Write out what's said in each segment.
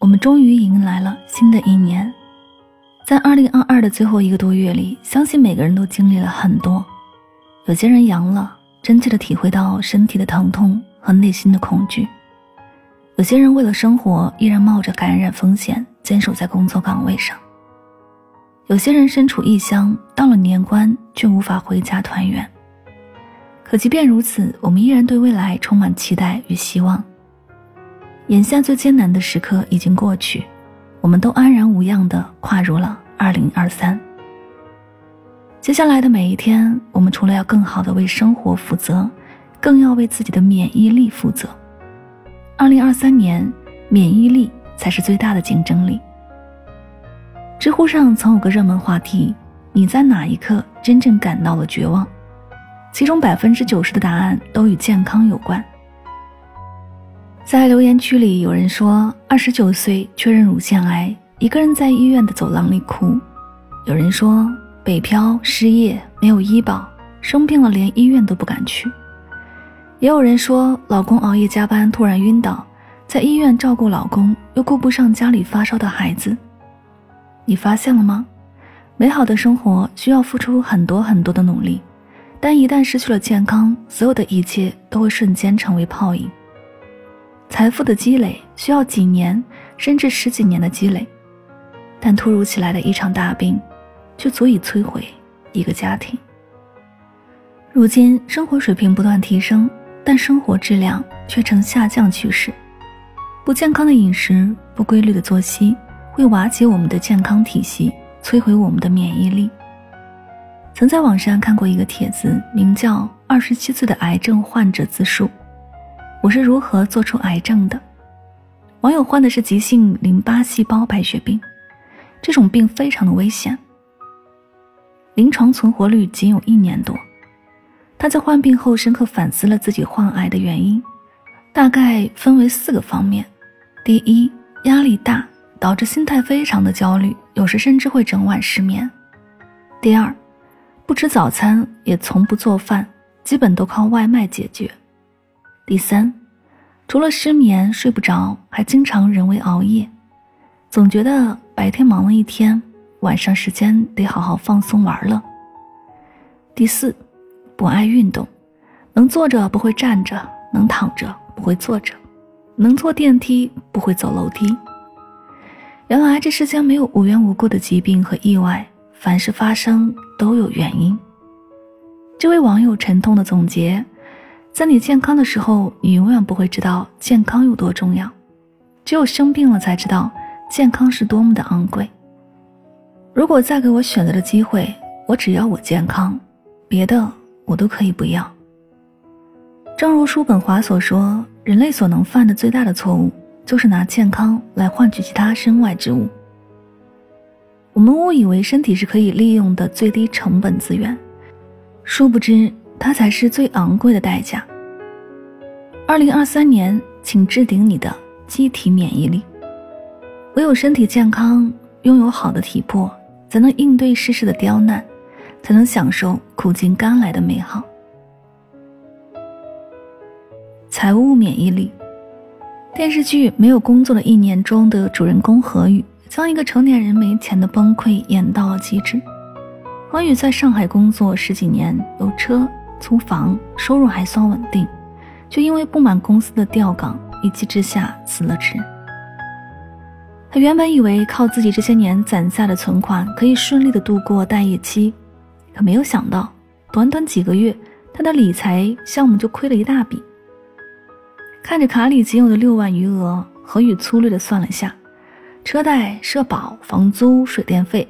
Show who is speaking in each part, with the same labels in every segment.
Speaker 1: 我们终于迎来了新的一年，在二零二二的最后一个多月里，相信每个人都经历了很多。有些人阳了，真切的体会到身体的疼痛和内心的恐惧；有些人为了生活，依然冒着感染风险坚守在工作岗位上；有些人身处异乡，到了年关却无法回家团圆。可即便如此，我们依然对未来充满期待与希望。眼下最艰难的时刻已经过去，我们都安然无恙地跨入了二零二三。接下来的每一天，我们除了要更好地为生活负责，更要为自己的免疫力负责。二零二三年，免疫力才是最大的竞争力。知乎上曾有个热门话题：“你在哪一刻真正感到了绝望？”其中百分之九十的答案都与健康有关。在留言区里，有人说二十九岁确认乳腺癌，一个人在医院的走廊里哭；有人说北漂失业没有医保，生病了连医院都不敢去；也有人说老公熬夜加班突然晕倒，在医院照顾老公又顾不上家里发烧的孩子。你发现了吗？美好的生活需要付出很多很多的努力，但一旦失去了健康，所有的一切都会瞬间成为泡影。财富的积累需要几年甚至十几年的积累，但突如其来的一场大病，却足以摧毁一个家庭。如今生活水平不断提升，但生活质量却呈下降趋势。不健康的饮食、不规律的作息，会瓦解我们的健康体系，摧毁我们的免疫力。曾在网上看过一个帖子，名叫《二十七岁的癌症患者自述》。我是如何做出癌症的？网友患的是急性淋巴细胞白血病，这种病非常的危险，临床存活率仅有一年多。他在患病后深刻反思了自己患癌的原因，大概分为四个方面：第一，压力大导致心态非常的焦虑，有时甚至会整晚失眠；第二，不吃早餐，也从不做饭，基本都靠外卖解决。第三，除了失眠睡不着，还经常人为熬夜，总觉得白天忙了一天，晚上时间得好好放松玩乐。第四，不爱运动，能坐着不会站着，能躺着不会坐着，能坐电梯不会走楼梯。原来这世间没有无缘无故的疾病和意外，凡事发生都有原因。这位网友沉痛的总结。在你健康的时候，你永远不会知道健康有多重要，只有生病了才知道健康是多么的昂贵。如果再给我选择的机会，我只要我健康，别的我都可以不要。正如叔本华所说，人类所能犯的最大的错误，就是拿健康来换取其他身外之物。我们误以为身体是可以利用的最低成本资源，殊不知。它才是最昂贵的代价。二零二三年，请置顶你的机体免疫力。唯有身体健康，拥有好的体魄，才能应对世事的刁难，才能享受苦尽甘来的美好。财务免疫力。电视剧《没有工作的一年》中的主人公何宇，将一个成年人没钱的崩溃演到了极致。何宇在上海工作十几年，有车。租房收入还算稳定，却因为不满公司的调岗，一气之下辞了职。他原本以为靠自己这些年攒下的存款可以顺利的度过待业期，可没有想到，短短几个月，他的理财项目就亏了一大笔。看着卡里仅有的六万余额，何宇粗略的算了下，车贷、社保、房租、水电费，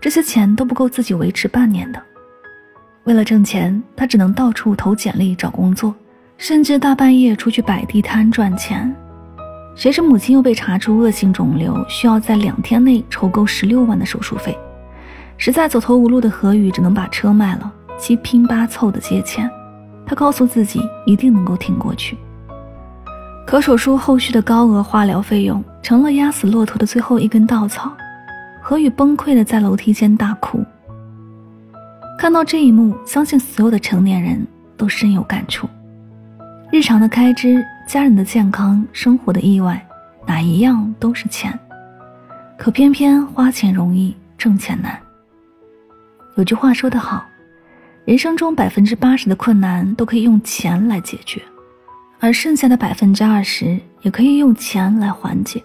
Speaker 1: 这些钱都不够自己维持半年的。为了挣钱，他只能到处投简历找工作，甚至大半夜出去摆地摊赚钱。谁知母亲又被查出恶性肿瘤，需要在两天内筹够十六万的手术费。实在走投无路的何宇只能把车卖了，七拼八凑的借钱。他告诉自己一定能够挺过去。可手术后续的高额化疗费用成了压死骆驼的最后一根稻草。何宇崩溃的在楼梯间大哭。看到这一幕，相信所有的成年人都深有感触。日常的开支、家人的健康、生活的意外，哪一样都是钱，可偏偏花钱容易挣钱难。有句话说得好，人生中百分之八十的困难都可以用钱来解决，而剩下的百分之二十也可以用钱来缓解。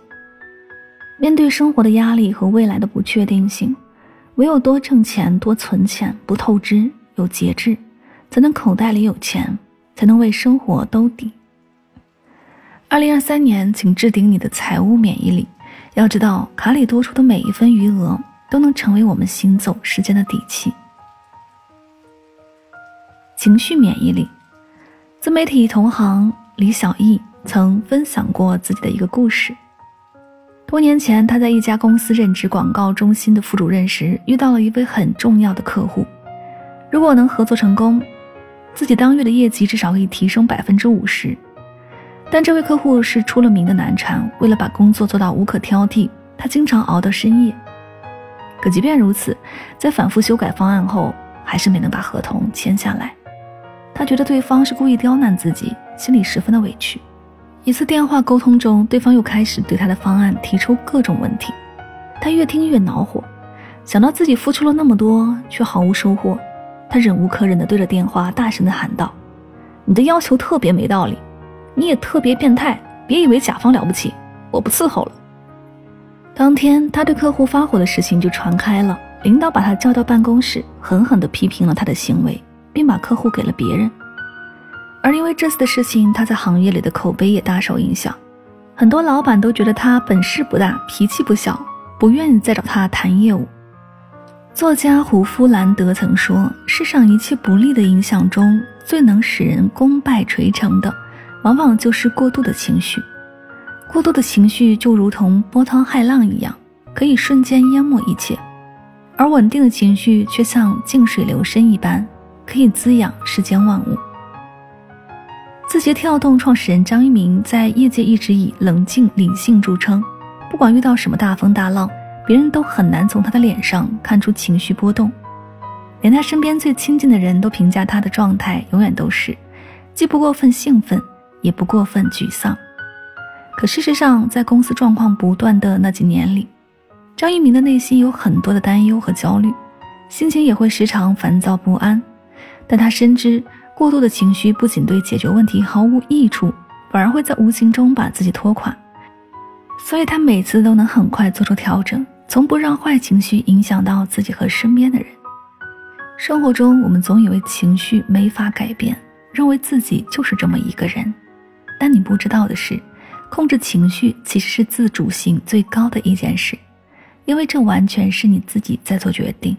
Speaker 1: 面对生活的压力和未来的不确定性，唯有多挣钱、多存钱，不透支、有节制，才能口袋里有钱，才能为生活兜底。二零二三年，请置顶你的财务免疫力。要知道，卡里多出的每一分余额，都能成为我们行走时间的底气。情绪免疫力，自媒体同行李小艺曾分享过自己的一个故事。多年前，他在一家公司任职广告中心的副主任时，遇到了一位很重要的客户。如果能合作成功，自己当月的业绩至少可以提升百分之五十。但这位客户是出了名的难缠，为了把工作做到无可挑剔，他经常熬到深夜。可即便如此，在反复修改方案后，还是没能把合同签下来。他觉得对方是故意刁难自己，心里十分的委屈。一次电话沟通中，对方又开始对他的方案提出各种问题，他越听越恼火，想到自己付出了那么多却毫无收获，他忍无可忍地对着电话大声地喊道：“你的要求特别没道理，你也特别变态，别以为甲方了不起，我不伺候了。”当天，他对客户发火的事情就传开了，领导把他叫到办公室，狠狠地批评了他的行为，并把客户给了别人。而因为这次的事情，他在行业里的口碑也大受影响，很多老板都觉得他本事不大，脾气不小，不愿意再找他谈业务。作家胡夫兰德曾说：“世上一切不利的影响中，最能使人功败垂成的，往往就是过度的情绪。过度的情绪就如同波涛骇浪一样，可以瞬间淹没一切；而稳定的情绪却像静水流深一般，可以滋养世间万物。”字节跳动创始人张一鸣在业界一直以冷静理性著称，不管遇到什么大风大浪，别人都很难从他的脸上看出情绪波动，连他身边最亲近的人都评价他的状态永远都是，既不过分兴奋，也不过分沮丧。可事实上，在公司状况不断的那几年里，张一鸣的内心有很多的担忧和焦虑，心情也会时常烦躁不安，但他深知。过度的情绪不仅对解决问题毫无益处，反而会在无形中把自己拖垮。所以他每次都能很快做出调整，从不让坏情绪影响到自己和身边的人。生活中，我们总以为情绪没法改变，认为自己就是这么一个人。但你不知道的是，控制情绪其实是自主性最高的一件事，因为这完全是你自己在做决定。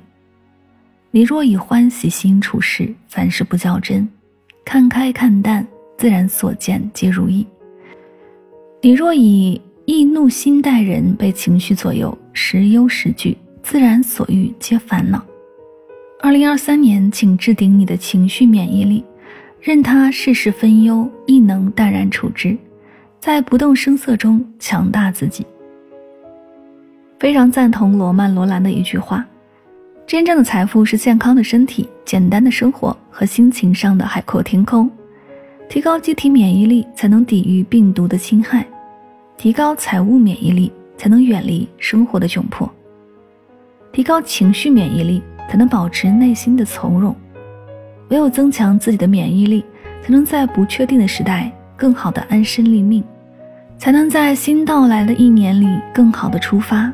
Speaker 1: 你若以欢喜心处事，凡事不较真，看开看淡，自然所见皆如意。你若以易怒心待人，被情绪左右，时忧时惧，自然所遇皆烦恼。二零二三年，请置顶你的情绪免疫力，任他世事分忧，亦能淡然处之，在不动声色中强大自己。非常赞同罗曼·罗兰的一句话。真正的财富是健康的身体、简单的生活和心情上的海阔天空。提高机体免疫力，才能抵御病毒的侵害；提高财务免疫力，才能远离生活的窘迫；提高情绪免疫力，才能保持内心的从容。唯有增强自己的免疫力，才能在不确定的时代更好的安身立命，才能在新到来的一年里更好的出发。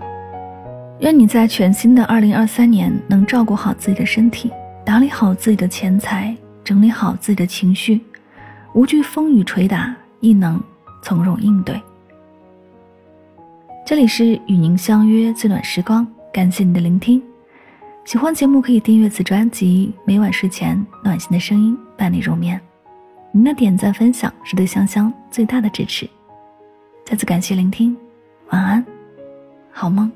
Speaker 1: 愿你在全新的二零二三年能照顾好自己的身体，打理好自己的钱财，整理好自己的情绪，无惧风雨捶打，亦能从容应对。这里是与您相约最暖时光，感谢你的聆听。喜欢节目可以订阅此专辑，每晚睡前暖心的声音伴你入眠。您的点赞分享是对香香最大的支持。再次感谢聆听，晚安，好梦。